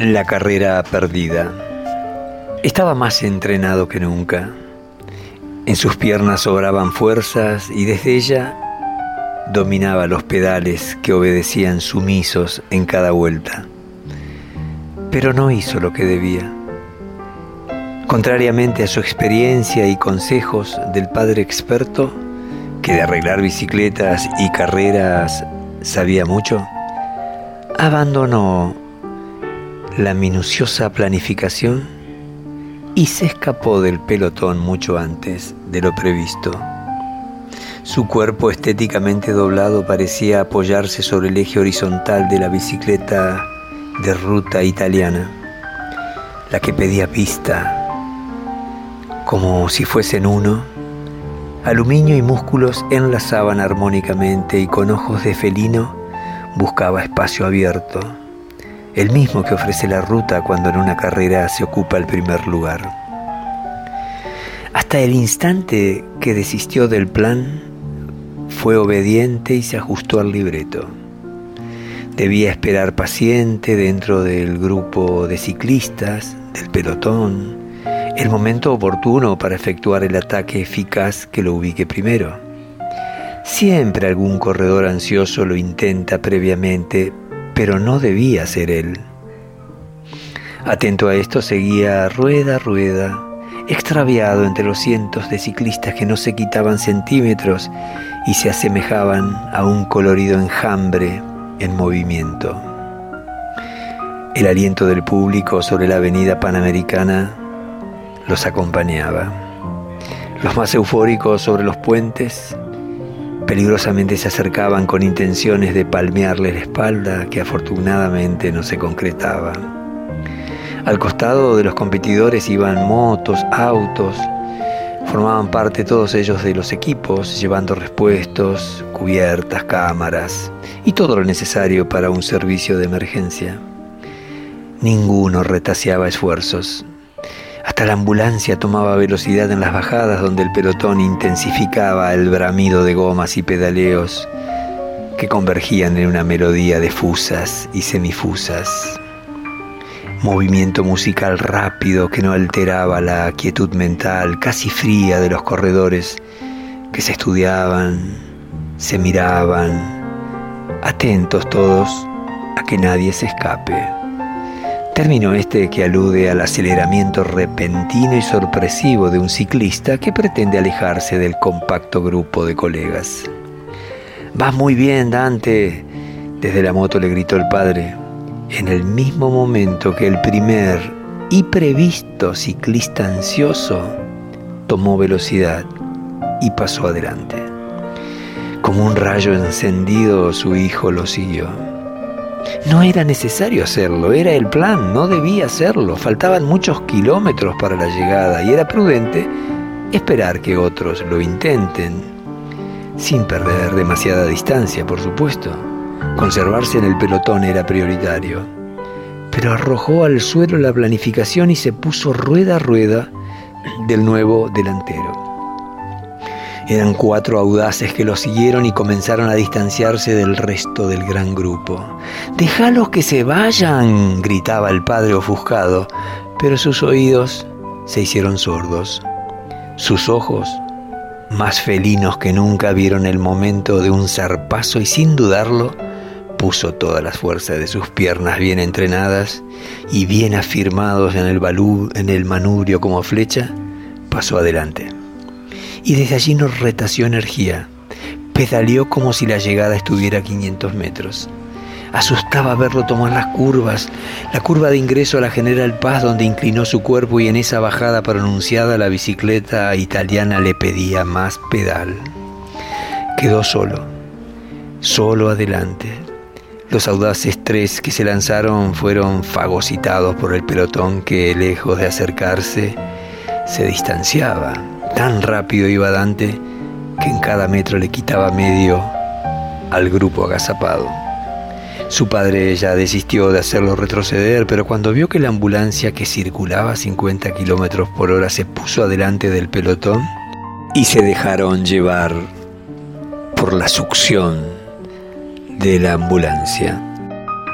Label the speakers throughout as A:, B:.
A: La carrera perdida. Estaba más entrenado que nunca. En sus piernas sobraban fuerzas y desde ella dominaba los pedales que obedecían sumisos en cada vuelta. Pero no hizo lo que debía. Contrariamente a su experiencia y consejos del padre experto, que de arreglar bicicletas y carreras sabía mucho, abandonó la minuciosa planificación y se escapó del pelotón mucho antes de lo previsto. Su cuerpo estéticamente doblado parecía apoyarse sobre el eje horizontal de la bicicleta de ruta italiana, la que pedía pista, como si fuesen uno. Aluminio y músculos enlazaban armónicamente y con ojos de felino buscaba espacio abierto, el mismo que ofrece la ruta cuando en una carrera se ocupa el primer lugar. Hasta el instante que desistió del plan, fue obediente y se ajustó al libreto. Debía esperar paciente dentro del grupo de ciclistas, del pelotón, el momento oportuno para efectuar el ataque eficaz que lo ubique primero. Siempre algún corredor ansioso lo intenta previamente, pero no debía ser él. Atento a esto seguía rueda a rueda, extraviado entre los cientos de ciclistas que no se quitaban centímetros y se asemejaban a un colorido enjambre en movimiento. El aliento del público sobre la avenida panamericana los acompañaba. Los más eufóricos sobre los puentes peligrosamente se acercaban con intenciones de palmearle la espalda que afortunadamente no se concretaba. Al costado de los competidores iban motos, autos, formaban parte todos ellos de los equipos, llevando respuestos, cubiertas, cámaras y todo lo necesario para un servicio de emergencia. Ninguno retaseaba esfuerzos. Hasta la ambulancia tomaba velocidad en las bajadas donde el pelotón intensificaba el bramido de gomas y pedaleos que convergían en una melodía de fusas y semifusas. Movimiento musical rápido que no alteraba la quietud mental casi fría de los corredores que se estudiaban, se miraban, atentos todos a que nadie se escape. Término este que alude al aceleramiento repentino y sorpresivo de un ciclista que pretende alejarse del compacto grupo de colegas. Vas muy bien, Dante, desde la moto le gritó el padre, en el mismo momento que el primer y previsto ciclista ansioso tomó velocidad y pasó adelante. Como un rayo encendido, su hijo lo siguió. No era necesario hacerlo, era el plan, no debía hacerlo. Faltaban muchos kilómetros para la llegada y era prudente esperar que otros lo intenten, sin perder demasiada distancia, por supuesto. Conservarse en el pelotón era prioritario. Pero arrojó al suelo la planificación y se puso rueda a rueda del nuevo delantero. Eran cuatro audaces que lo siguieron y comenzaron a distanciarse del resto del gran grupo. Déjalos que se vayan, gritaba el padre ofuscado, pero sus oídos se hicieron sordos. Sus ojos, más felinos que nunca, vieron el momento de un zarpazo y sin dudarlo, puso todas las fuerzas de sus piernas bien entrenadas y bien afirmados en el, en el manubrio como flecha, pasó adelante y desde allí nos retació energía. Pedaleó como si la llegada estuviera a 500 metros. Asustaba verlo tomar las curvas, la curva de ingreso a la General Paz donde inclinó su cuerpo y en esa bajada pronunciada la bicicleta italiana le pedía más pedal. Quedó solo, solo adelante. Los audaces tres que se lanzaron fueron fagocitados por el pelotón que, lejos de acercarse, se distanciaba. Tan rápido iba Dante que en cada metro le quitaba medio al grupo agazapado. Su padre ya desistió de hacerlo retroceder, pero cuando vio que la ambulancia que circulaba a 50 kilómetros por hora se puso adelante del pelotón y se dejaron llevar por la succión de la ambulancia.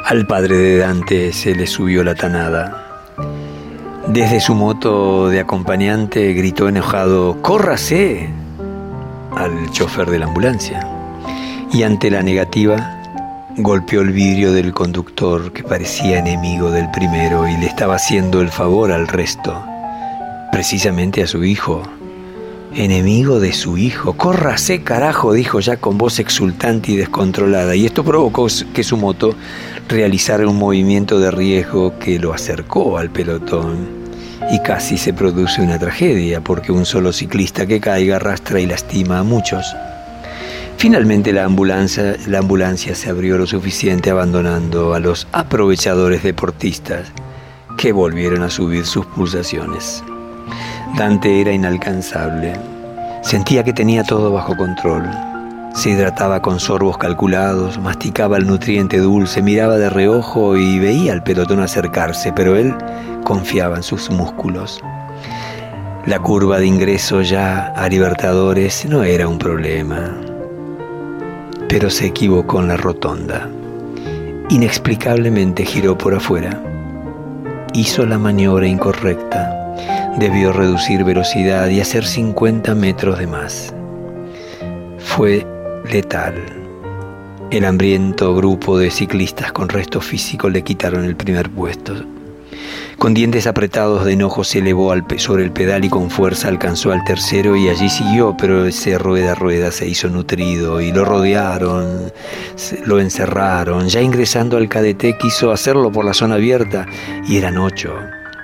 A: Al padre de Dante se le subió la tanada. Desde su moto de acompañante gritó enojado, ¡Córrase! al chofer de la ambulancia. Y ante la negativa, golpeó el vidrio del conductor que parecía enemigo del primero y le estaba haciendo el favor al resto, precisamente a su hijo. Enemigo de su hijo. Córrase, carajo, dijo ya con voz exultante y descontrolada. Y esto provocó que su moto realizara un movimiento de riesgo que lo acercó al pelotón y casi se produce una tragedia porque un solo ciclista que caiga arrastra y lastima a muchos. Finalmente la ambulancia, la ambulancia se abrió lo suficiente abandonando a los aprovechadores deportistas que volvieron a subir sus pulsaciones. Dante era inalcanzable. Sentía que tenía todo bajo control. Se hidrataba con sorbos calculados, masticaba el nutriente dulce, miraba de reojo y veía al pelotón acercarse, pero él confiaba en sus músculos. La curva de ingreso ya a Libertadores no era un problema, pero se equivocó en la rotonda. Inexplicablemente giró por afuera. Hizo la maniobra incorrecta. Debió reducir velocidad y hacer 50 metros de más. Fue letal. El hambriento grupo de ciclistas con resto físico le quitaron el primer puesto. Con dientes apretados de enojo se elevó sobre el pedal y con fuerza alcanzó al tercero y allí siguió, pero ese rueda a rueda se hizo nutrido y lo rodearon, lo encerraron. Ya ingresando al cadete quiso hacerlo por la zona abierta y eran ocho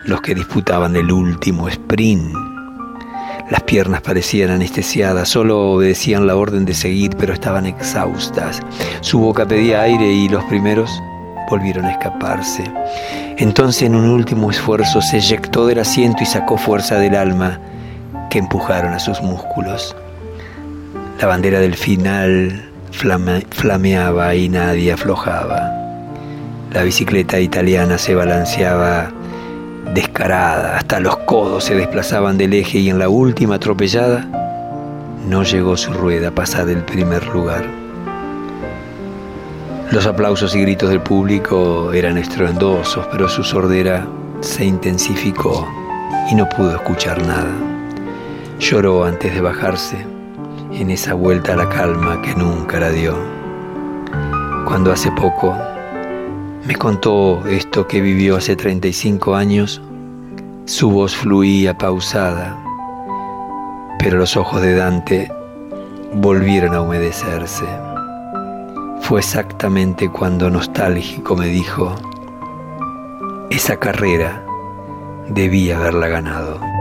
A: los que disputaban el último sprint las piernas parecían anestesiadas, solo obedecían la orden de seguir, pero estaban exhaustas. Su boca pedía aire y los primeros volvieron a escaparse. Entonces, en un último esfuerzo, se eyectó del asiento y sacó fuerza del alma que empujaron a sus músculos. La bandera del final flameaba y nadie aflojaba. La bicicleta italiana se balanceaba descarada, hasta los codos se desplazaban del eje y en la última atropellada no llegó su rueda a pasar del primer lugar. Los aplausos y gritos del público eran estruendosos, pero su sordera se intensificó y no pudo escuchar nada. Lloró antes de bajarse en esa vuelta a la calma que nunca la dio. Cuando hace poco me contó esto que vivió hace 35 años. Su voz fluía pausada, pero los ojos de Dante volvieron a humedecerse. Fue exactamente cuando nostálgico me dijo, esa carrera debía haberla ganado.